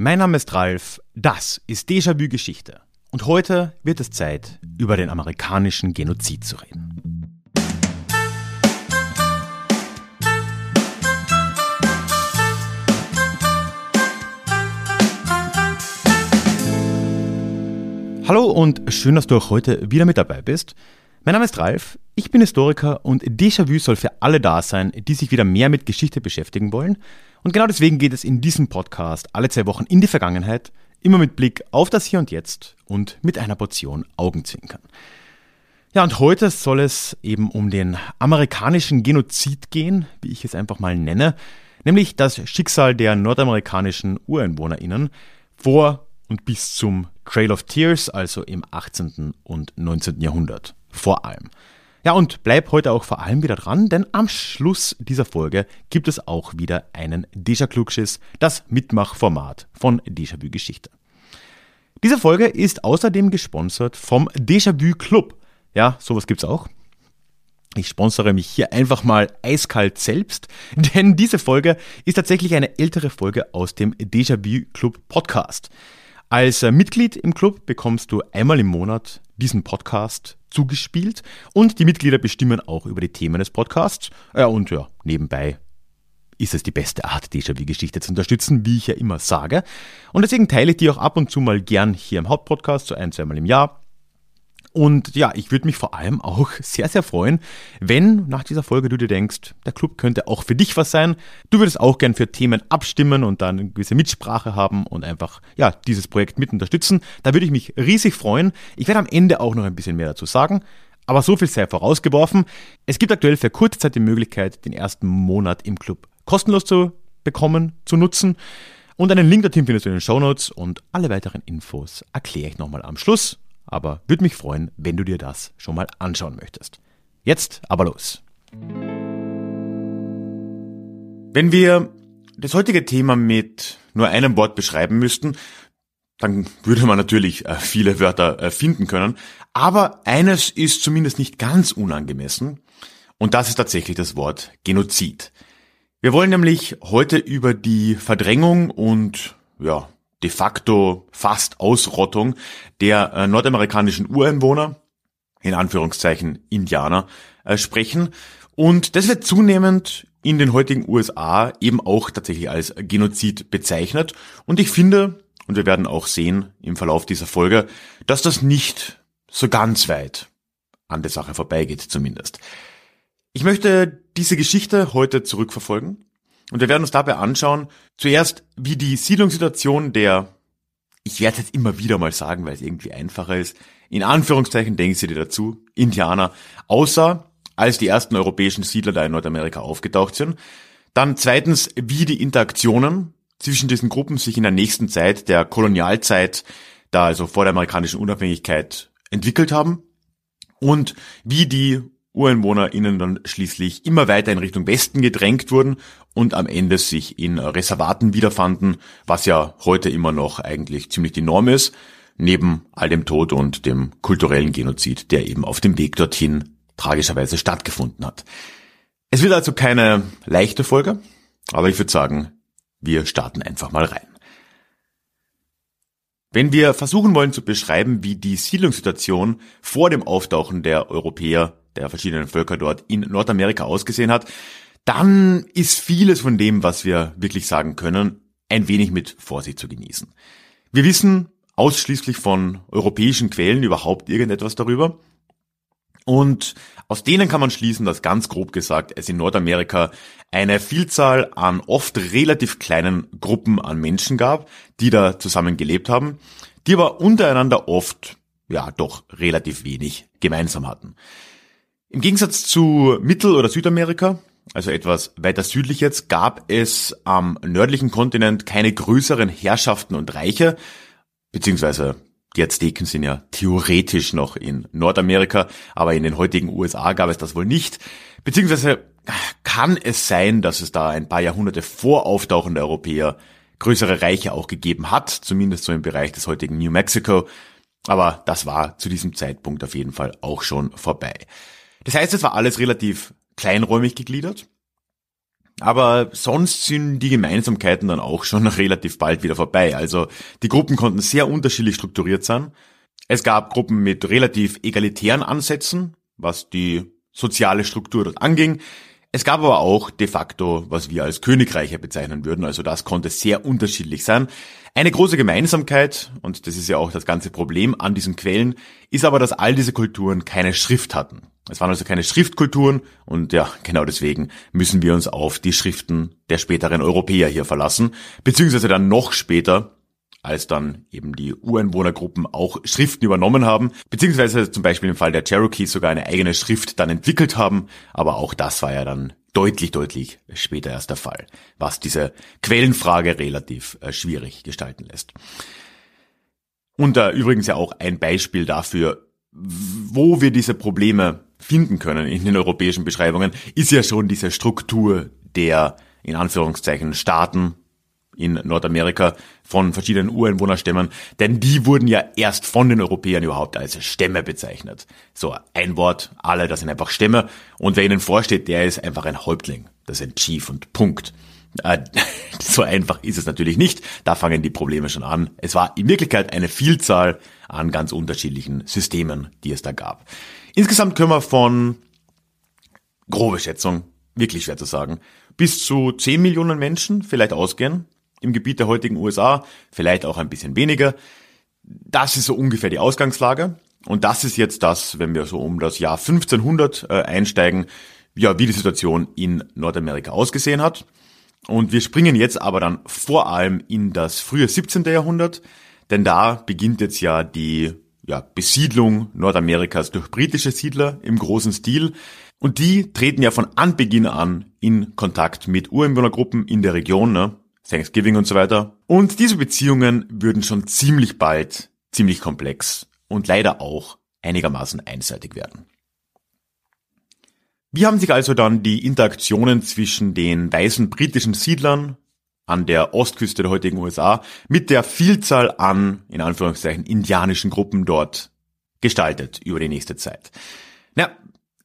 Mein Name ist Ralf, das ist Déjà-vu Geschichte. Und heute wird es Zeit, über den amerikanischen Genozid zu reden. Hallo und schön, dass du auch heute wieder mit dabei bist. Mein Name ist Ralf, ich bin Historiker und Déjà-vu soll für alle da sein, die sich wieder mehr mit Geschichte beschäftigen wollen und genau deswegen geht es in diesem Podcast alle zwei Wochen in die Vergangenheit, immer mit Blick auf das Hier und Jetzt und mit einer Portion Augenzwinkern. Ja, und heute soll es eben um den amerikanischen Genozid gehen, wie ich es einfach mal nenne, nämlich das Schicksal der nordamerikanischen UreinwohnerInnen vor und bis zum Trail of Tears, also im 18. und 19. Jahrhundert vor allem. Ja, und bleib heute auch vor allem wieder dran, denn am Schluss dieser Folge gibt es auch wieder einen Déjà-Klugschiss, das Mitmachformat von Déjà-vu Geschichte. Diese Folge ist außerdem gesponsert vom Déjà-vu Club. Ja, sowas gibt's auch. Ich sponsere mich hier einfach mal eiskalt selbst, denn diese Folge ist tatsächlich eine ältere Folge aus dem Déjà-vu Club Podcast. Als Mitglied im Club bekommst du einmal im Monat diesen Podcast zugespielt und die Mitglieder bestimmen auch über die Themen des Podcasts. Ja, und ja, nebenbei ist es die beste Art, Déjà-vu-Geschichte zu unterstützen, wie ich ja immer sage. Und deswegen teile ich die auch ab und zu mal gern hier im Hauptpodcast, so ein, zweimal im Jahr. Und ja, ich würde mich vor allem auch sehr, sehr freuen, wenn nach dieser Folge du dir denkst, der Club könnte auch für dich was sein. Du würdest auch gern für Themen abstimmen und dann eine gewisse Mitsprache haben und einfach, ja, dieses Projekt mit unterstützen. Da würde ich mich riesig freuen. Ich werde am Ende auch noch ein bisschen mehr dazu sagen. Aber so viel sei vorausgeworfen. Es gibt aktuell für kurze Zeit die Möglichkeit, den ersten Monat im Club kostenlos zu bekommen, zu nutzen. Und einen Link dorthin findest du in den Show Notes und alle weiteren Infos erkläre ich nochmal am Schluss aber würde mich freuen, wenn du dir das schon mal anschauen möchtest. Jetzt aber los. Wenn wir das heutige Thema mit nur einem Wort beschreiben müssten, dann würde man natürlich äh, viele Wörter äh, finden können. Aber eines ist zumindest nicht ganz unangemessen. Und das ist tatsächlich das Wort Genozid. Wir wollen nämlich heute über die Verdrängung und ja, de facto fast Ausrottung der äh, nordamerikanischen Ureinwohner, in Anführungszeichen Indianer, äh, sprechen. Und das wird zunehmend in den heutigen USA eben auch tatsächlich als Genozid bezeichnet. Und ich finde, und wir werden auch sehen im Verlauf dieser Folge, dass das nicht so ganz weit an der Sache vorbeigeht zumindest. Ich möchte diese Geschichte heute zurückverfolgen und wir werden uns dabei anschauen, zuerst, wie die Siedlungssituation der, ich werde es jetzt immer wieder mal sagen, weil es irgendwie einfacher ist, in Anführungszeichen denken Sie dir dazu, Indianer, außer als die ersten europäischen Siedler da in Nordamerika aufgetaucht sind. Dann zweitens, wie die Interaktionen zwischen diesen Gruppen sich in der nächsten Zeit der Kolonialzeit, da also vor der amerikanischen Unabhängigkeit, entwickelt haben und wie die UreinwohnerInnen dann schließlich immer weiter in Richtung Westen gedrängt wurden und am Ende sich in Reservaten wiederfanden, was ja heute immer noch eigentlich ziemlich die Norm ist, neben all dem Tod und dem kulturellen Genozid, der eben auf dem Weg dorthin tragischerweise stattgefunden hat. Es wird also keine leichte Folge, aber ich würde sagen, wir starten einfach mal rein. Wenn wir versuchen wollen zu beschreiben, wie die Siedlungssituation vor dem Auftauchen der Europäer der verschiedenen Völker dort in Nordamerika ausgesehen hat, dann ist vieles von dem, was wir wirklich sagen können, ein wenig mit Vorsicht zu genießen. Wir wissen ausschließlich von europäischen Quellen überhaupt irgendetwas darüber. Und aus denen kann man schließen, dass ganz grob gesagt es in Nordamerika eine Vielzahl an oft relativ kleinen Gruppen an Menschen gab, die da zusammen gelebt haben, die aber untereinander oft ja doch relativ wenig gemeinsam hatten. Im Gegensatz zu Mittel- oder Südamerika, also etwas weiter südlich jetzt, gab es am nördlichen Kontinent keine größeren Herrschaften und Reiche, beziehungsweise die Azteken sind ja theoretisch noch in Nordamerika, aber in den heutigen USA gab es das wohl nicht. Beziehungsweise kann es sein, dass es da ein paar Jahrhunderte vor Auftauchen der Europäer größere Reiche auch gegeben hat, zumindest so im Bereich des heutigen New Mexico. Aber das war zu diesem Zeitpunkt auf jeden Fall auch schon vorbei. Das heißt, es war alles relativ kleinräumig gegliedert. Aber sonst sind die Gemeinsamkeiten dann auch schon relativ bald wieder vorbei. Also die Gruppen konnten sehr unterschiedlich strukturiert sein. Es gab Gruppen mit relativ egalitären Ansätzen, was die soziale Struktur dort anging. Es gab aber auch de facto, was wir als Königreiche bezeichnen würden, also das konnte sehr unterschiedlich sein. Eine große Gemeinsamkeit, und das ist ja auch das ganze Problem an diesen Quellen, ist aber, dass all diese Kulturen keine Schrift hatten. Es waren also keine Schriftkulturen und ja, genau deswegen müssen wir uns auf die Schriften der späteren Europäer hier verlassen, beziehungsweise dann noch später als dann eben die Ureinwohnergruppen auch Schriften übernommen haben, beziehungsweise zum Beispiel im Fall der Cherokees sogar eine eigene Schrift dann entwickelt haben, aber auch das war ja dann deutlich, deutlich später erst der Fall, was diese Quellenfrage relativ äh, schwierig gestalten lässt. Und äh, übrigens ja auch ein Beispiel dafür, wo wir diese Probleme finden können in den europäischen Beschreibungen, ist ja schon diese Struktur der in Anführungszeichen Staaten in Nordamerika von verschiedenen Ureinwohnerstämmen, denn die wurden ja erst von den Europäern überhaupt als Stämme bezeichnet. So ein Wort, alle, das sind einfach Stämme und wer ihnen vorsteht, der ist einfach ein Häuptling, das ist ein Chief und Punkt. Äh, so einfach ist es natürlich nicht, da fangen die Probleme schon an. Es war in Wirklichkeit eine Vielzahl an ganz unterschiedlichen Systemen, die es da gab. Insgesamt können wir von grobe Schätzung, wirklich schwer zu sagen, bis zu 10 Millionen Menschen vielleicht ausgehen, im Gebiet der heutigen USA, vielleicht auch ein bisschen weniger. Das ist so ungefähr die Ausgangslage. Und das ist jetzt das, wenn wir so um das Jahr 1500 äh, einsteigen, ja, wie die Situation in Nordamerika ausgesehen hat. Und wir springen jetzt aber dann vor allem in das frühe 17. Jahrhundert, denn da beginnt jetzt ja die ja, Besiedlung Nordamerikas durch britische Siedler im großen Stil. Und die treten ja von Anbeginn an in Kontakt mit Ureinwohnergruppen in der Region. Ne? Thanksgiving und so weiter. Und diese Beziehungen würden schon ziemlich bald ziemlich komplex und leider auch einigermaßen einseitig werden. Wie haben sich also dann die Interaktionen zwischen den weißen britischen Siedlern an der Ostküste der heutigen USA mit der Vielzahl an, in Anführungszeichen, indianischen Gruppen dort gestaltet über die nächste Zeit?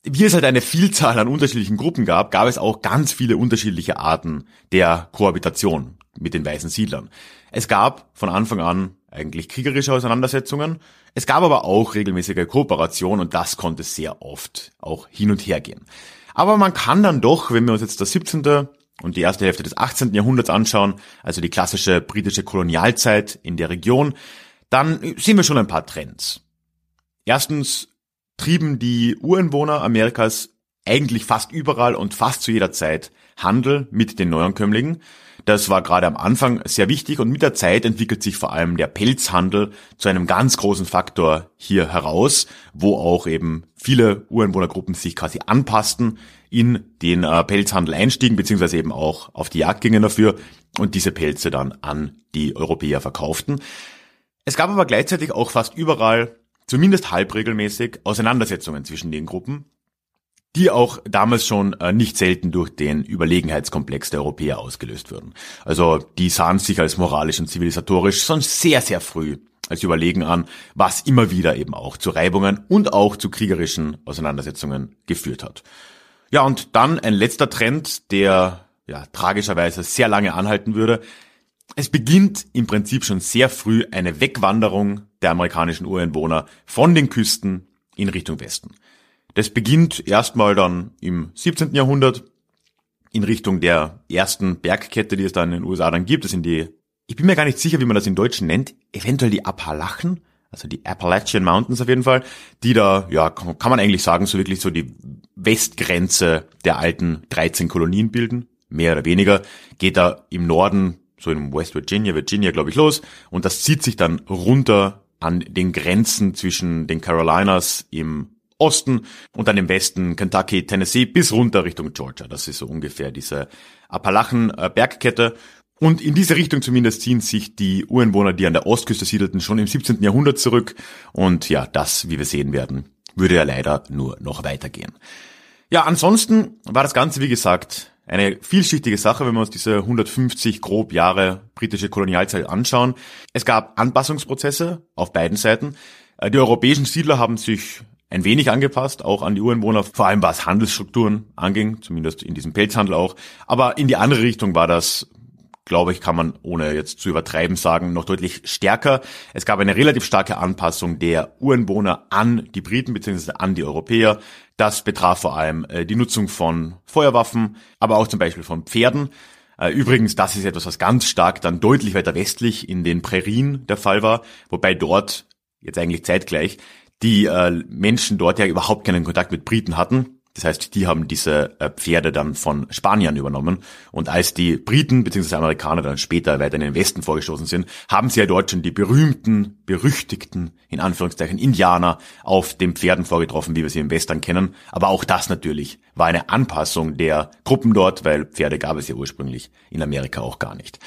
Wie es halt eine Vielzahl an unterschiedlichen Gruppen gab, gab es auch ganz viele unterschiedliche Arten der Kohabitation mit den weißen Siedlern. Es gab von Anfang an eigentlich kriegerische Auseinandersetzungen. Es gab aber auch regelmäßige Kooperation und das konnte sehr oft auch hin und her gehen. Aber man kann dann doch, wenn wir uns jetzt das 17. und die erste Hälfte des 18. Jahrhunderts anschauen, also die klassische britische Kolonialzeit in der Region, dann sehen wir schon ein paar Trends. Erstens trieben die Ureinwohner Amerikas eigentlich fast überall und fast zu jeder Zeit Handel mit den Neuankömmlingen. Das war gerade am Anfang sehr wichtig und mit der Zeit entwickelt sich vor allem der Pelzhandel zu einem ganz großen Faktor hier heraus, wo auch eben viele Ureinwohnergruppen sich quasi anpassten, in den äh, Pelzhandel einstiegen, beziehungsweise eben auch auf die Jagd gingen dafür und diese Pelze dann an die Europäer verkauften. Es gab aber gleichzeitig auch fast überall zumindest halbregelmäßig Auseinandersetzungen zwischen den Gruppen, die auch damals schon äh, nicht selten durch den Überlegenheitskomplex der Europäer ausgelöst wurden. Also die sahen sich als moralisch und zivilisatorisch schon sehr, sehr früh als überlegen an, was immer wieder eben auch zu Reibungen und auch zu kriegerischen Auseinandersetzungen geführt hat. Ja, und dann ein letzter Trend, der ja tragischerweise sehr lange anhalten würde. Es beginnt im Prinzip schon sehr früh eine Wegwanderung der amerikanischen Ureinwohner von den Küsten in Richtung Westen. Das beginnt erstmal dann im 17. Jahrhundert in Richtung der ersten Bergkette, die es dann in den USA dann gibt. Das sind die, ich bin mir gar nicht sicher, wie man das in Deutschen nennt, eventuell die Appalachen, also die Appalachian Mountains auf jeden Fall, die da, ja, kann man eigentlich sagen, so wirklich so die Westgrenze der alten 13 Kolonien bilden, mehr oder weniger, geht da im Norden, so in West Virginia, Virginia, glaube ich, los und das zieht sich dann runter an den Grenzen zwischen den Carolinas im Osten und dann im Westen Kentucky, Tennessee bis runter Richtung Georgia. Das ist so ungefähr diese Appalachen-Bergkette. Und in diese Richtung zumindest ziehen sich die Ureinwohner, die an der Ostküste siedelten, schon im 17. Jahrhundert zurück. Und ja, das, wie wir sehen werden, würde ja leider nur noch weitergehen. Ja, ansonsten war das Ganze, wie gesagt, eine vielschichtige Sache, wenn wir uns diese 150 grob Jahre britische Kolonialzeit anschauen. Es gab Anpassungsprozesse auf beiden Seiten. Äh, die europäischen Siedler haben sich ein wenig angepasst, auch an die Ureinwohner, vor allem was Handelsstrukturen anging, zumindest in diesem Pelzhandel auch. Aber in die andere Richtung war das glaube ich, kann man ohne jetzt zu übertreiben sagen, noch deutlich stärker. Es gab eine relativ starke Anpassung der Ureinwohner an die Briten bzw. an die Europäer. Das betraf vor allem äh, die Nutzung von Feuerwaffen, aber auch zum Beispiel von Pferden. Äh, übrigens, das ist etwas, was ganz stark dann deutlich weiter westlich in den Prärien der Fall war, wobei dort jetzt eigentlich zeitgleich die äh, Menschen dort ja überhaupt keinen Kontakt mit Briten hatten. Das heißt, die haben diese äh, Pferde dann von Spaniern übernommen. Und als die Briten bzw. Amerikaner dann später weiter in den Westen vorgestoßen sind, haben sie ja dort schon die berühmten, berüchtigten, in Anführungszeichen, Indianer auf den Pferden vorgetroffen, wie wir sie im Western kennen. Aber auch das natürlich war eine Anpassung der Gruppen dort, weil Pferde gab es ja ursprünglich in Amerika auch gar nicht.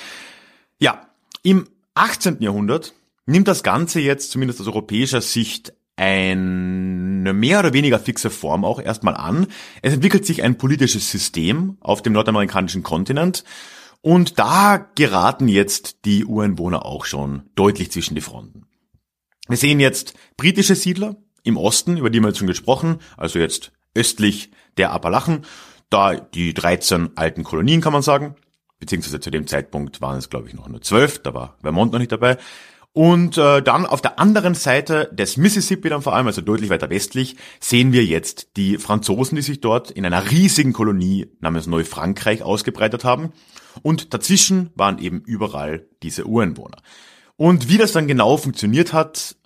Ja, im 18. Jahrhundert nimmt das Ganze jetzt zumindest aus europäischer Sicht eine mehr oder weniger fixe Form auch erstmal an. Es entwickelt sich ein politisches System auf dem nordamerikanischen Kontinent und da geraten jetzt die Ureinwohner auch schon deutlich zwischen die Fronten. Wir sehen jetzt britische Siedler im Osten, über die wir jetzt schon gesprochen, also jetzt östlich der Appalachen, da die 13 alten Kolonien kann man sagen, beziehungsweise zu dem Zeitpunkt waren es glaube ich noch nur 12, da war Vermont noch nicht dabei. Und äh, dann auf der anderen Seite des Mississippi dann vor allem, also deutlich weiter westlich, sehen wir jetzt die Franzosen, die sich dort in einer riesigen Kolonie namens Neufrankreich ausgebreitet haben. Und dazwischen waren eben überall diese Ureinwohner. Und wie das dann genau funktioniert hat,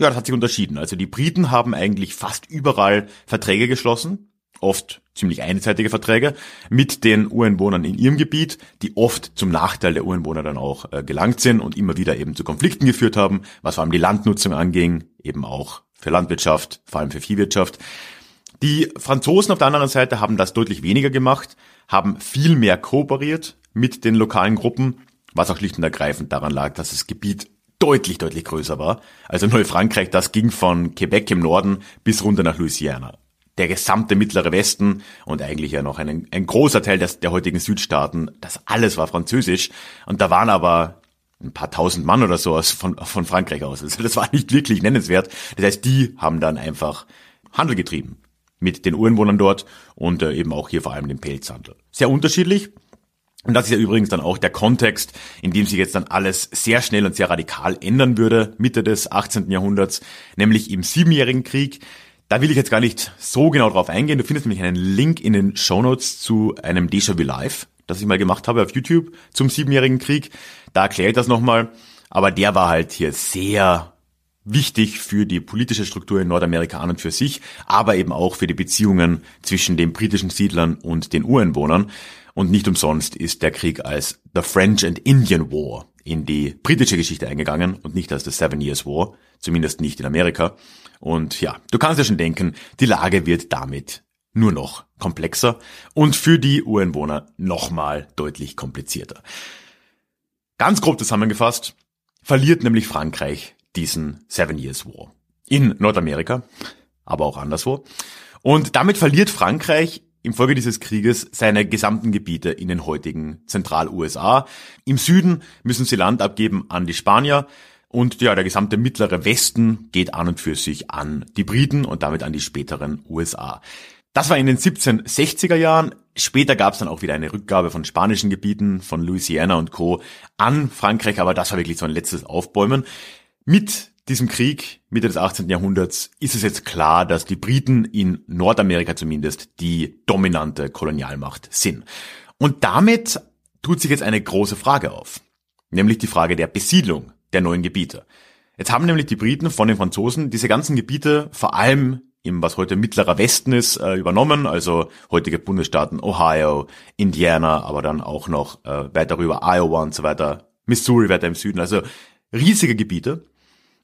ja, das hat sich unterschieden. Also die Briten haben eigentlich fast überall Verträge geschlossen oft ziemlich einseitige Verträge mit den Ureinwohnern in ihrem Gebiet, die oft zum Nachteil der Ureinwohner dann auch äh, gelangt sind und immer wieder eben zu Konflikten geführt haben, was vor allem die Landnutzung anging, eben auch für Landwirtschaft, vor allem für Viehwirtschaft. Die Franzosen auf der anderen Seite haben das deutlich weniger gemacht, haben viel mehr kooperiert mit den lokalen Gruppen, was auch schlicht und ergreifend daran lag, dass das Gebiet deutlich, deutlich größer war. Also Neufrankreich, das ging von Quebec im Norden bis runter nach Louisiana der gesamte mittlere Westen und eigentlich ja noch ein, ein großer Teil des, der heutigen Südstaaten, das alles war französisch. Und da waren aber ein paar tausend Mann oder so aus, von, von Frankreich aus. Also das war nicht wirklich nennenswert. Das heißt, die haben dann einfach Handel getrieben mit den Ureinwohnern dort und äh, eben auch hier vor allem den Pelzhandel. Sehr unterschiedlich. Und das ist ja übrigens dann auch der Kontext, in dem sich jetzt dann alles sehr schnell und sehr radikal ändern würde, Mitte des 18. Jahrhunderts, nämlich im Siebenjährigen Krieg. Da will ich jetzt gar nicht so genau drauf eingehen. Du findest nämlich einen Link in den Show Notes zu einem Déjà-vu Live, das ich mal gemacht habe auf YouTube zum Siebenjährigen Krieg. Da erkläre ich das nochmal. Aber der war halt hier sehr wichtig für die politische Struktur in Nordamerika an und für sich, aber eben auch für die Beziehungen zwischen den britischen Siedlern und den Ureinwohnern. Und nicht umsonst ist der Krieg als The French and Indian War in die britische Geschichte eingegangen und nicht als The Seven Years War, zumindest nicht in Amerika. Und ja, du kannst ja schon denken, die Lage wird damit nur noch komplexer und für die Ureinwohner nochmal deutlich komplizierter. Ganz grob zusammengefasst, verliert nämlich Frankreich diesen Seven Years War. In Nordamerika, aber auch anderswo. Und damit verliert Frankreich im Folge dieses Krieges seine gesamten Gebiete in den heutigen Zentral-USA. Im Süden müssen sie Land abgeben an die Spanier, und ja, der gesamte mittlere Westen geht an und für sich an die Briten und damit an die späteren USA. Das war in den 1760er Jahren. Später gab es dann auch wieder eine Rückgabe von spanischen Gebieten, von Louisiana und Co. an Frankreich, aber das war wirklich so ein letztes Aufbäumen. Mit diesem Krieg Mitte des 18. Jahrhunderts ist es jetzt klar, dass die Briten in Nordamerika zumindest die dominante Kolonialmacht sind. Und damit tut sich jetzt eine große Frage auf, nämlich die Frage der Besiedlung der neuen Gebiete. Jetzt haben nämlich die Briten von den Franzosen diese ganzen Gebiete, vor allem im was heute mittlerer Westen ist, äh, übernommen, also heutige Bundesstaaten Ohio, Indiana, aber dann auch noch äh, weiter rüber Iowa und so weiter, Missouri weiter im Süden, also riesige Gebiete.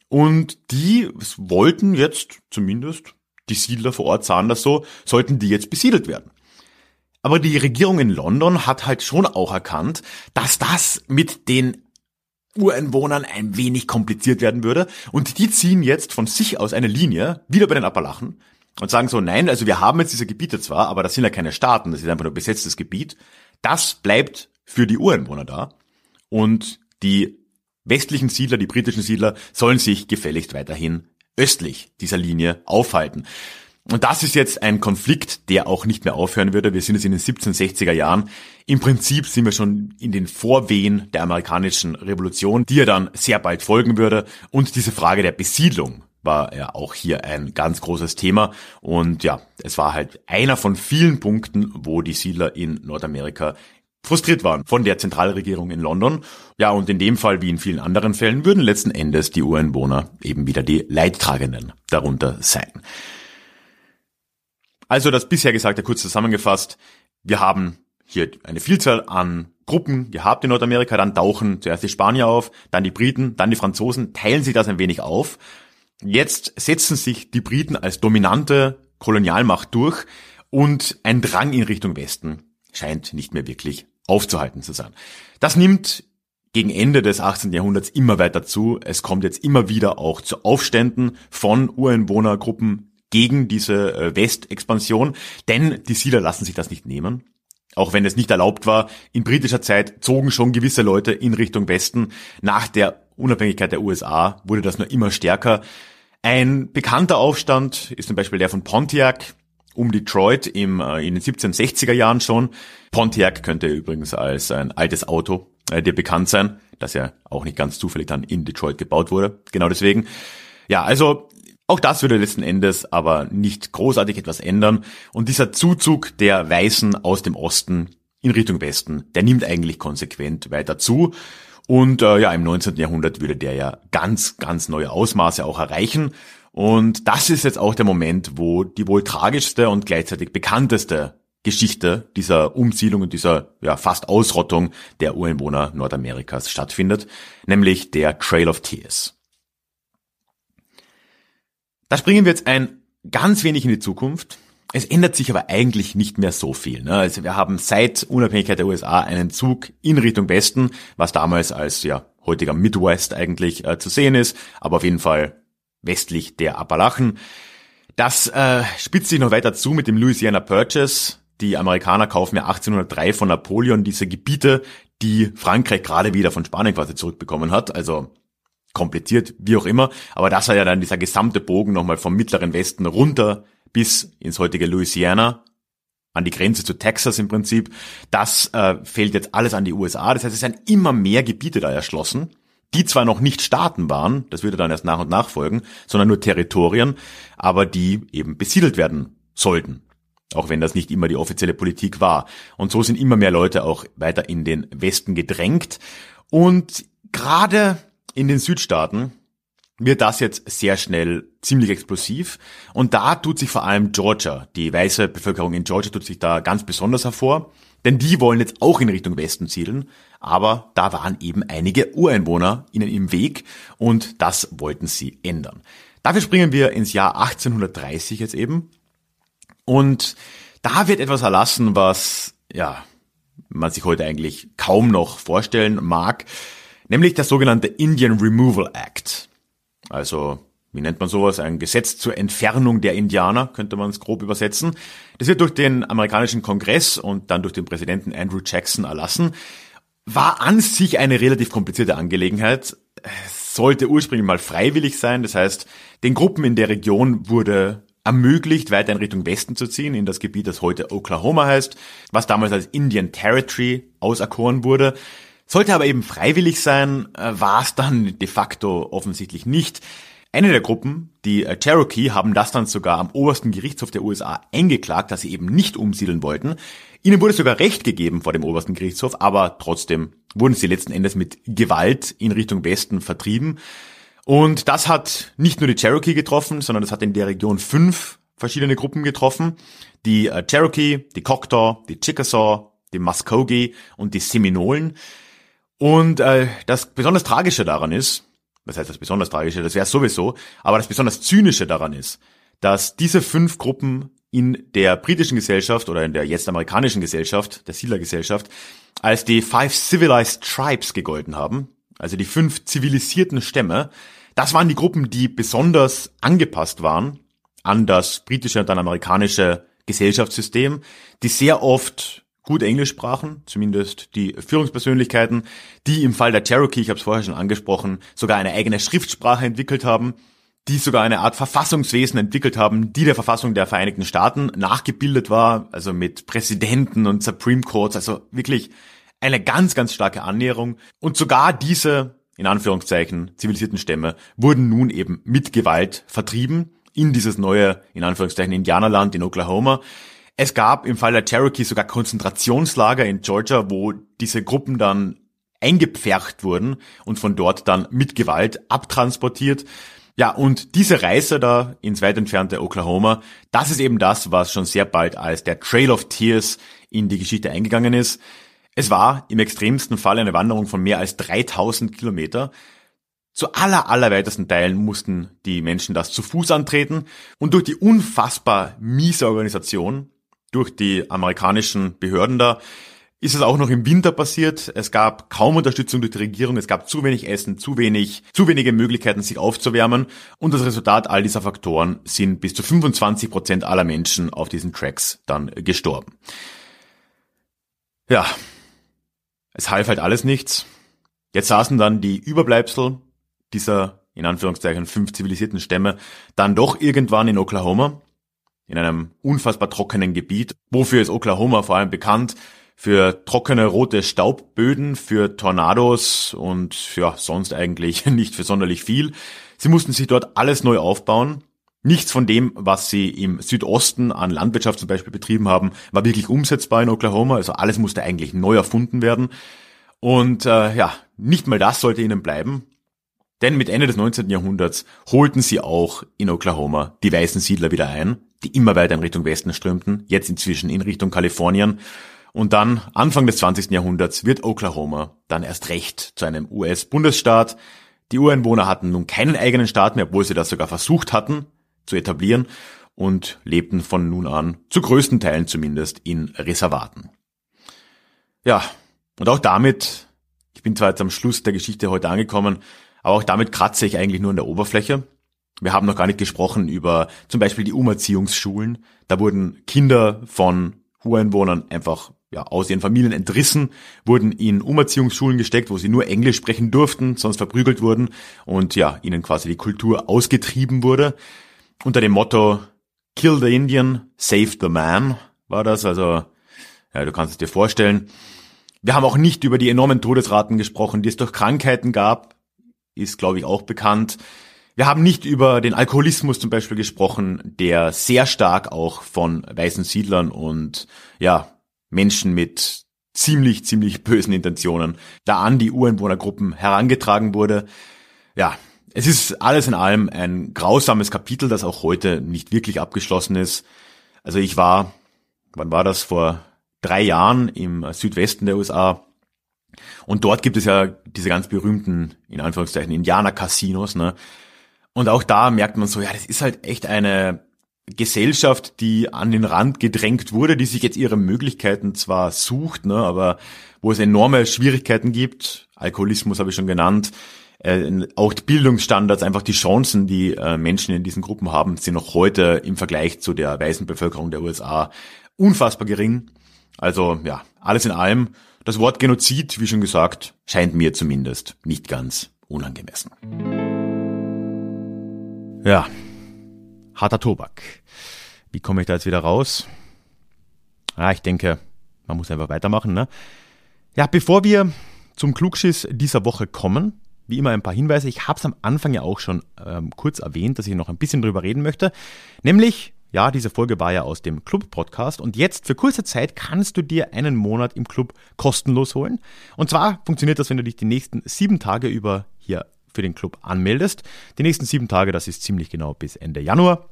Und die wollten jetzt zumindest, die Siedler vor Ort sahen das so, sollten die jetzt besiedelt werden. Aber die Regierung in London hat halt schon auch erkannt, dass das mit den Ureinwohnern ein wenig kompliziert werden würde. Und die ziehen jetzt von sich aus eine Linie, wieder bei den Appalachen, und sagen so, nein, also wir haben jetzt diese Gebiete zwar, aber das sind ja keine Staaten, das ist einfach nur besetztes Gebiet. Das bleibt für die Ureinwohner da. Und die westlichen Siedler, die britischen Siedler, sollen sich gefälligst weiterhin östlich dieser Linie aufhalten. Und das ist jetzt ein Konflikt, der auch nicht mehr aufhören würde. Wir sind jetzt in den 1760er Jahren. Im Prinzip sind wir schon in den Vorwehen der amerikanischen Revolution, die ja dann sehr bald folgen würde. Und diese Frage der Besiedlung war ja auch hier ein ganz großes Thema. Und ja, es war halt einer von vielen Punkten, wo die Siedler in Nordamerika frustriert waren von der Zentralregierung in London. Ja, und in dem Fall wie in vielen anderen Fällen würden letzten Endes die Ureinwohner eben wieder die Leidtragenden darunter sein. Also das bisher Gesagte kurz zusammengefasst. Wir haben hier eine Vielzahl an Gruppen gehabt in Nordamerika, dann tauchen zuerst die Spanier auf, dann die Briten, dann die Franzosen, teilen sich das ein wenig auf. Jetzt setzen sich die Briten als dominante Kolonialmacht durch und ein Drang in Richtung Westen scheint nicht mehr wirklich aufzuhalten zu sein. Das nimmt gegen Ende des 18. Jahrhunderts immer weiter zu. Es kommt jetzt immer wieder auch zu Aufständen von Ureinwohnergruppen gegen diese äh, Westexpansion, denn die Siedler lassen sich das nicht nehmen. Auch wenn es nicht erlaubt war, in britischer Zeit zogen schon gewisse Leute in Richtung Westen. Nach der Unabhängigkeit der USA wurde das nur immer stärker. Ein bekannter Aufstand ist zum Beispiel der von Pontiac um Detroit im, äh, in den 1760er Jahren schon. Pontiac könnte übrigens als ein altes Auto äh, dir bekannt sein, das ja auch nicht ganz zufällig dann in Detroit gebaut wurde. Genau deswegen. Ja, also auch das würde letzten Endes aber nicht großartig etwas ändern. Und dieser Zuzug der Weißen aus dem Osten in Richtung Westen, der nimmt eigentlich konsequent weiter zu. Und äh, ja, im 19. Jahrhundert würde der ja ganz, ganz neue Ausmaße auch erreichen. Und das ist jetzt auch der Moment, wo die wohl tragischste und gleichzeitig bekannteste Geschichte dieser Umsiedlung und dieser ja, fast Ausrottung der Ureinwohner Nordamerikas stattfindet, nämlich der Trail of Tears. Da springen wir jetzt ein ganz wenig in die Zukunft. Es ändert sich aber eigentlich nicht mehr so viel. Ne? Also wir haben seit Unabhängigkeit der USA einen Zug in Richtung Westen, was damals als ja heutiger Midwest eigentlich äh, zu sehen ist, aber auf jeden Fall westlich der Appalachen. Das äh, spitzt sich noch weiter zu mit dem Louisiana Purchase. Die Amerikaner kaufen ja 1803 von Napoleon diese Gebiete, die Frankreich gerade wieder von Spanien quasi zurückbekommen hat. Also kompliziert, wie auch immer. Aber das war ja dann dieser gesamte Bogen nochmal vom mittleren Westen runter bis ins heutige Louisiana, an die Grenze zu Texas im Prinzip. Das äh, fällt jetzt alles an die USA. Das heißt, es sind immer mehr Gebiete da erschlossen, die zwar noch nicht Staaten waren, das würde dann erst nach und nach folgen, sondern nur Territorien, aber die eben besiedelt werden sollten. Auch wenn das nicht immer die offizielle Politik war. Und so sind immer mehr Leute auch weiter in den Westen gedrängt. Und gerade in den Südstaaten wird das jetzt sehr schnell ziemlich explosiv. Und da tut sich vor allem Georgia, die weiße Bevölkerung in Georgia tut sich da ganz besonders hervor. Denn die wollen jetzt auch in Richtung Westen siedeln. Aber da waren eben einige Ureinwohner ihnen im Weg und das wollten sie ändern. Dafür springen wir ins Jahr 1830 jetzt eben. Und da wird etwas erlassen, was, ja, man sich heute eigentlich kaum noch vorstellen mag nämlich der sogenannte Indian Removal Act. Also, wie nennt man sowas? Ein Gesetz zur Entfernung der Indianer, könnte man es grob übersetzen. Das wird durch den amerikanischen Kongress und dann durch den Präsidenten Andrew Jackson erlassen. War an sich eine relativ komplizierte Angelegenheit. Sollte ursprünglich mal freiwillig sein. Das heißt, den Gruppen in der Region wurde ermöglicht, weiter in Richtung Westen zu ziehen, in das Gebiet, das heute Oklahoma heißt, was damals als Indian Territory auserkoren wurde. Sollte aber eben freiwillig sein, äh, war es dann de facto offensichtlich nicht. Eine der Gruppen, die äh, Cherokee, haben das dann sogar am obersten Gerichtshof der USA eingeklagt, dass sie eben nicht umsiedeln wollten. Ihnen wurde sogar Recht gegeben vor dem obersten Gerichtshof, aber trotzdem wurden sie letzten Endes mit Gewalt in Richtung Westen vertrieben. Und das hat nicht nur die Cherokee getroffen, sondern das hat in der Region fünf verschiedene Gruppen getroffen. Die äh, Cherokee, die Choctaw, die Chickasaw, die Muskogee und die Seminolen. Und äh, das besonders Tragische daran ist, was heißt das besonders Tragische, das wäre sowieso, aber das besonders Zynische daran ist, dass diese fünf Gruppen in der britischen Gesellschaft oder in der jetzt amerikanischen Gesellschaft, der Siedlergesellschaft, als die Five Civilized Tribes gegolten haben, also die fünf zivilisierten Stämme. Das waren die Gruppen, die besonders angepasst waren an das britische und dann amerikanische Gesellschaftssystem, die sehr oft gut Englisch sprachen, zumindest die Führungspersönlichkeiten, die im Fall der Cherokee, ich habe es vorher schon angesprochen, sogar eine eigene Schriftsprache entwickelt haben. die sogar eine Art Verfassungswesen entwickelt haben, die der Verfassung der Vereinigten Staaten nachgebildet war, also mit Präsidenten und Supreme Courts, also wirklich eine ganz, ganz starke Annäherung. Und sogar diese, in Anführungszeichen, zivilisierten Stämme wurden nun eben mit Gewalt vertrieben in dieses neue, in Anführungszeichen, Indianerland in Oklahoma. Es gab im Fall der Cherokee sogar Konzentrationslager in Georgia, wo diese Gruppen dann eingepfercht wurden und von dort dann mit Gewalt abtransportiert. Ja, und diese Reise da ins weit entfernte Oklahoma, das ist eben das, was schon sehr bald als der Trail of Tears in die Geschichte eingegangen ist. Es war im extremsten Fall eine Wanderung von mehr als 3000 Kilometer. Zu aller, allerweitesten Teilen mussten die Menschen das zu Fuß antreten und durch die unfassbar miese Organisation, durch die amerikanischen Behörden da, ist es auch noch im Winter passiert. Es gab kaum Unterstützung durch die Regierung, es gab zu wenig Essen, zu wenig, zu wenige Möglichkeiten, sich aufzuwärmen. Und das Resultat all dieser Faktoren sind bis zu 25 Prozent aller Menschen auf diesen Tracks dann gestorben. Ja, es half halt alles nichts. Jetzt saßen dann die Überbleibsel dieser, in Anführungszeichen, fünf zivilisierten Stämme dann doch irgendwann in Oklahoma, in einem unfassbar trockenen Gebiet. Wofür ist Oklahoma vor allem bekannt? für trockene rote Staubböden, für Tornados und ja, sonst eigentlich nicht für sonderlich viel. Sie mussten sich dort alles neu aufbauen. Nichts von dem, was sie im Südosten an Landwirtschaft zum Beispiel betrieben haben, war wirklich umsetzbar in Oklahoma. Also alles musste eigentlich neu erfunden werden. Und äh, ja, nicht mal das sollte ihnen bleiben. Denn mit Ende des 19. Jahrhunderts holten sie auch in Oklahoma die weißen Siedler wieder ein, die immer weiter in Richtung Westen strömten, jetzt inzwischen in Richtung Kalifornien. Und dann, Anfang des 20. Jahrhunderts, wird Oklahoma dann erst recht zu einem US-Bundesstaat. Die Ureinwohner hatten nun keinen eigenen Staat mehr, obwohl sie das sogar versucht hatten zu etablieren und lebten von nun an, zu größten Teilen zumindest, in Reservaten. Ja, und auch damit, ich bin zwar jetzt am Schluss der Geschichte heute angekommen, aber auch damit kratze ich eigentlich nur an der Oberfläche. Wir haben noch gar nicht gesprochen über zum Beispiel die Umerziehungsschulen. Da wurden Kinder von Ureinwohnern einfach ja, aus ihren Familien entrissen, wurden in Umerziehungsschulen gesteckt, wo sie nur Englisch sprechen durften, sonst verprügelt wurden und ja, ihnen quasi die Kultur ausgetrieben wurde. Unter dem Motto Kill the Indian, save the man war das, also ja, du kannst es dir vorstellen. Wir haben auch nicht über die enormen Todesraten gesprochen, die es durch Krankheiten gab, ist glaube ich auch bekannt. Wir haben nicht über den Alkoholismus zum Beispiel gesprochen, der sehr stark auch von weißen Siedlern und ja, Menschen mit ziemlich, ziemlich bösen Intentionen da an die Ureinwohnergruppen herangetragen wurde. Ja, es ist alles in allem ein grausames Kapitel, das auch heute nicht wirklich abgeschlossen ist. Also ich war, wann war das, vor drei Jahren im Südwesten der USA und dort gibt es ja diese ganz berühmten, in Anführungszeichen, Indianer-Casinos, ne? Und auch da merkt man so, ja, das ist halt echt eine Gesellschaft, die an den Rand gedrängt wurde, die sich jetzt ihre Möglichkeiten zwar sucht, ne, aber wo es enorme Schwierigkeiten gibt. Alkoholismus habe ich schon genannt. Äh, auch Bildungsstandards, einfach die Chancen, die äh, Menschen in diesen Gruppen haben, sind noch heute im Vergleich zu der weißen Bevölkerung der USA unfassbar gering. Also ja, alles in allem, das Wort Genozid, wie schon gesagt, scheint mir zumindest nicht ganz unangemessen. Ja, harter Tobak. Wie komme ich da jetzt wieder raus? Ja, ich denke, man muss einfach weitermachen. Ne? Ja, bevor wir zum Klugschiss dieser Woche kommen, wie immer ein paar Hinweise. Ich habe es am Anfang ja auch schon ähm, kurz erwähnt, dass ich noch ein bisschen drüber reden möchte. Nämlich, ja, diese Folge war ja aus dem Club-Podcast und jetzt für kurze Zeit kannst du dir einen Monat im Club kostenlos holen. Und zwar funktioniert das, wenn du dich die nächsten sieben Tage über hier für den Club anmeldest. Die nächsten sieben Tage, das ist ziemlich genau bis Ende Januar.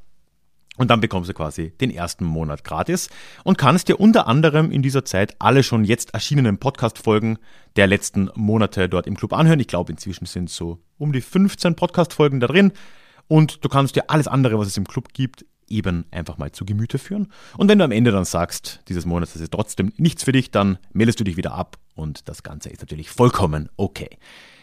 Und dann bekommst du quasi den ersten Monat gratis und kannst dir unter anderem in dieser Zeit alle schon jetzt erschienenen Podcast-Folgen der letzten Monate dort im Club anhören. Ich glaube, inzwischen sind so um die 15 Podcast-Folgen da drin. Und du kannst dir alles andere, was es im Club gibt, eben einfach mal zu Gemüte führen. Und wenn du am Ende dann sagst, dieses Monat ist trotzdem nichts für dich, dann meldest du dich wieder ab und das Ganze ist natürlich vollkommen okay.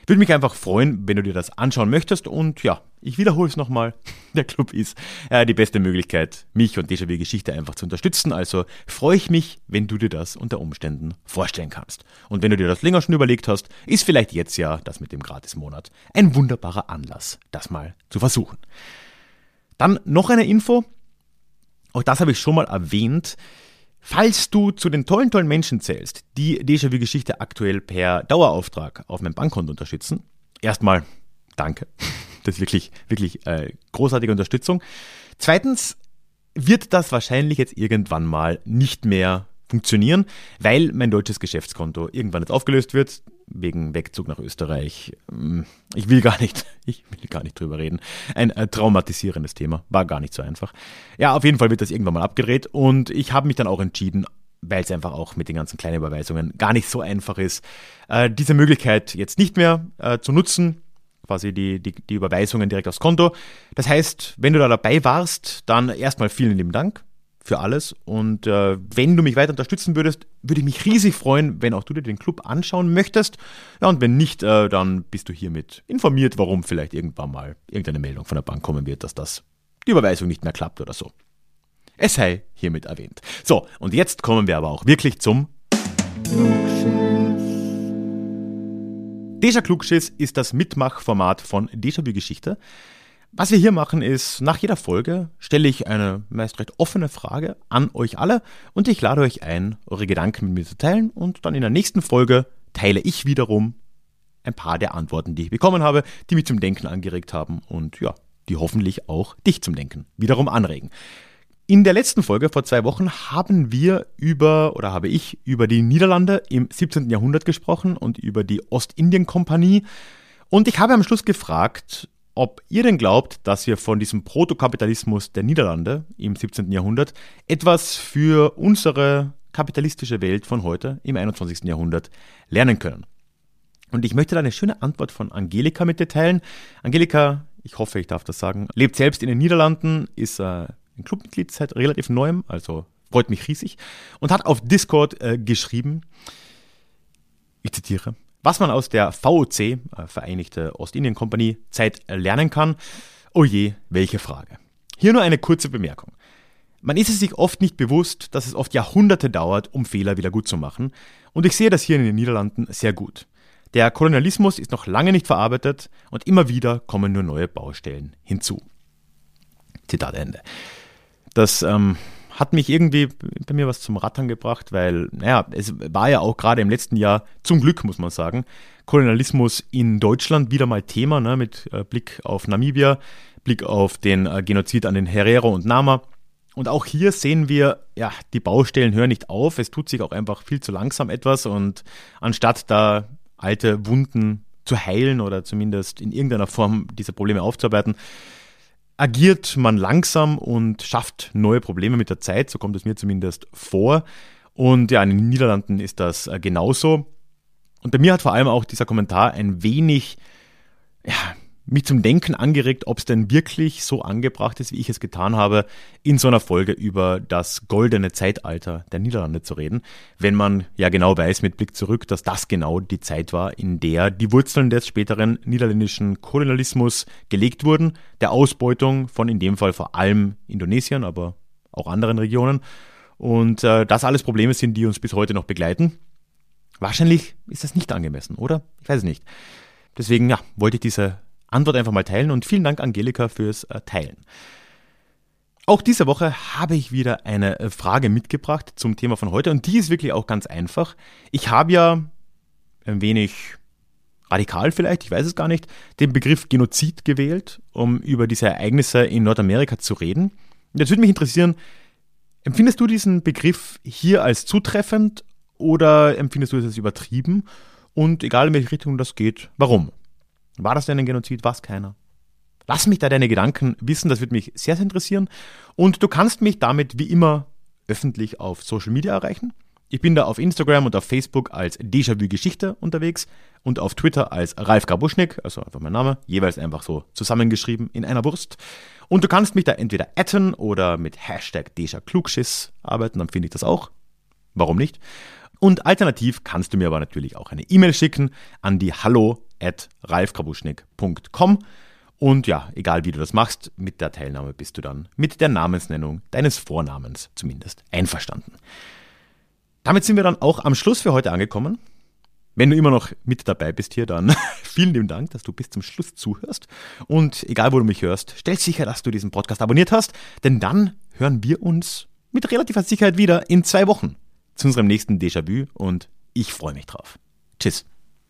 Würde mich einfach freuen, wenn du dir das anschauen möchtest. Und ja, ich wiederhole es nochmal. Der Club ist äh, die beste Möglichkeit, mich und Déjà-vu Geschichte einfach zu unterstützen. Also freue ich mich, wenn du dir das unter Umständen vorstellen kannst. Und wenn du dir das länger schon überlegt hast, ist vielleicht jetzt ja das mit dem Gratis-Monat ein wunderbarer Anlass, das mal zu versuchen. Dann noch eine Info. Auch das habe ich schon mal erwähnt. Falls du zu den tollen, tollen Menschen zählst, die Déjà-vu-Geschichte aktuell per Dauerauftrag auf meinem Bankkonto unterstützen, erstmal danke. Das ist wirklich, wirklich äh, großartige Unterstützung. Zweitens wird das wahrscheinlich jetzt irgendwann mal nicht mehr funktionieren, weil mein deutsches Geschäftskonto irgendwann jetzt aufgelöst wird, wegen Wegzug nach Österreich. Hm, ich will gar nicht, ich will gar nicht drüber reden. Ein äh, traumatisierendes Thema, war gar nicht so einfach. Ja, auf jeden Fall wird das irgendwann mal abgedreht und ich habe mich dann auch entschieden, weil es einfach auch mit den ganzen kleinen Überweisungen gar nicht so einfach ist, äh, diese Möglichkeit jetzt nicht mehr äh, zu nutzen, quasi die, die, die Überweisungen direkt aufs Konto. Das heißt, wenn du da dabei warst, dann erstmal vielen lieben Dank für alles. Und äh, wenn du mich weiter unterstützen würdest, würde ich mich riesig freuen, wenn auch du dir den Club anschauen möchtest. Ja, und wenn nicht, äh, dann bist du hiermit informiert, warum vielleicht irgendwann mal irgendeine Meldung von der Bank kommen wird, dass das die Überweisung nicht mehr klappt oder so. Es sei hiermit erwähnt. So, und jetzt kommen wir aber auch wirklich zum Déjà Klugschiss ist das Mitmachformat von Déjà-vu Geschichte. Was wir hier machen ist, nach jeder Folge stelle ich eine meist recht offene Frage an euch alle und ich lade euch ein, eure Gedanken mit mir zu teilen und dann in der nächsten Folge teile ich wiederum ein paar der Antworten, die ich bekommen habe, die mich zum Denken angeregt haben und ja, die hoffentlich auch dich zum Denken wiederum anregen. In der letzten Folge vor zwei Wochen haben wir über, oder habe ich über die Niederlande im 17. Jahrhundert gesprochen und über die Ostindien-Kompanie. Und ich habe am Schluss gefragt, ob ihr denn glaubt, dass wir von diesem Protokapitalismus der Niederlande im 17. Jahrhundert etwas für unsere kapitalistische Welt von heute im 21. Jahrhundert lernen können. Und ich möchte da eine schöne Antwort von Angelika mit dir teilen. Angelika, ich hoffe, ich darf das sagen, lebt selbst in den Niederlanden, ist äh, ein Clubmitglied seit relativ neuem, also freut mich riesig, und hat auf Discord äh, geschrieben, ich zitiere, was man aus der VOC, äh, Vereinigte Ostindien Kompanie, Zeit lernen kann, oh je, welche Frage. Hier nur eine kurze Bemerkung. Man ist es sich oft nicht bewusst, dass es oft Jahrhunderte dauert, um Fehler wieder gut zu machen. Und ich sehe das hier in den Niederlanden sehr gut. Der Kolonialismus ist noch lange nicht verarbeitet und immer wieder kommen nur neue Baustellen hinzu. Zitat Ende. Das ähm, hat mich irgendwie bei mir was zum Rattern gebracht, weil, naja, es war ja auch gerade im letzten Jahr, zum Glück muss man sagen, Kolonialismus in Deutschland wieder mal Thema, ne, mit äh, Blick auf Namibia, Blick auf den äh, Genozid an den Herero und Nama. Und auch hier sehen wir, ja, die Baustellen hören nicht auf, es tut sich auch einfach viel zu langsam etwas und anstatt da alte Wunden zu heilen oder zumindest in irgendeiner Form diese Probleme aufzuarbeiten, agiert man langsam und schafft neue Probleme mit der Zeit, so kommt es mir zumindest vor. Und ja, in den Niederlanden ist das äh, genauso. Und bei mir hat vor allem auch dieser Kommentar ein wenig ja, mich zum Denken angeregt, ob es denn wirklich so angebracht ist, wie ich es getan habe, in so einer Folge über das goldene Zeitalter der Niederlande zu reden, wenn man ja genau weiß mit Blick zurück, dass das genau die Zeit war, in der die Wurzeln des späteren niederländischen Kolonialismus gelegt wurden, der Ausbeutung von in dem Fall vor allem Indonesien, aber auch anderen Regionen. Und äh, das alles Probleme sind, die uns bis heute noch begleiten. Wahrscheinlich ist das nicht angemessen, oder? Ich weiß es nicht. Deswegen ja, wollte ich diese Antwort einfach mal teilen und vielen Dank, Angelika, fürs äh, Teilen. Auch diese Woche habe ich wieder eine äh, Frage mitgebracht zum Thema von heute und die ist wirklich auch ganz einfach. Ich habe ja ein wenig radikal vielleicht, ich weiß es gar nicht, den Begriff Genozid gewählt, um über diese Ereignisse in Nordamerika zu reden. Und jetzt würde mich interessieren, empfindest du diesen Begriff hier als zutreffend oder empfindest du es als übertrieben? Und egal in welche Richtung das geht, warum? War das denn ein Genozid? War es keiner? Lass mich da deine Gedanken wissen, das würde mich sehr, sehr interessieren. Und du kannst mich damit wie immer öffentlich auf Social Media erreichen. Ich bin da auf Instagram und auf Facebook als Déjà-vu Geschichte unterwegs und auf Twitter als Ralf Grabuschnik, also einfach mein Name, jeweils einfach so zusammengeschrieben in einer Wurst. Und du kannst mich da entweder atten oder mit Hashtag Déjà Klugschiss arbeiten, dann finde ich das auch. Warum nicht? Und alternativ kannst du mir aber natürlich auch eine E-Mail schicken an die hallo at ralfkrabuschnik.com. Und ja, egal wie du das machst, mit der Teilnahme bist du dann mit der Namensnennung deines Vornamens zumindest einverstanden. Damit sind wir dann auch am Schluss für heute angekommen. Wenn du immer noch mit dabei bist hier, dann vielen lieben Dank, dass du bis zum Schluss zuhörst. Und egal, wo du mich hörst, stell sicher, dass du diesen Podcast abonniert hast, denn dann hören wir uns mit relativer Sicherheit wieder in zwei Wochen zu unserem nächsten Déjà-vu und ich freue mich drauf. Tschüss.